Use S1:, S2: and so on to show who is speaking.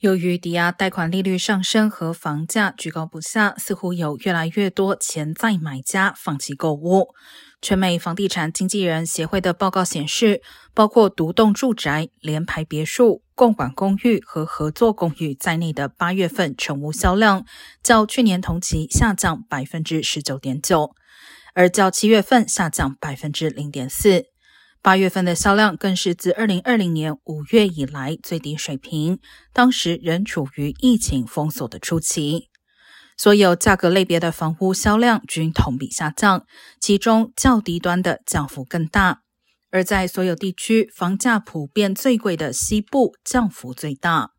S1: 由于抵押贷款利率上升和房价居高不下，似乎有越来越多潜在买家放弃购物。全美房地产经纪人协会的报告显示，包括独栋住宅、联排别墅、共管公寓和合作公寓在内的八月份成屋销量，较去年同期下降百分之十九点九，而较七月份下降百分之零点四。八月份的销量更是自二零二零年五月以来最低水平，当时仍处于疫情封锁的初期。所有价格类别的房屋销量均同比下降，其中较低端的降幅更大。而在所有地区，房价普遍最贵的西部降幅最大。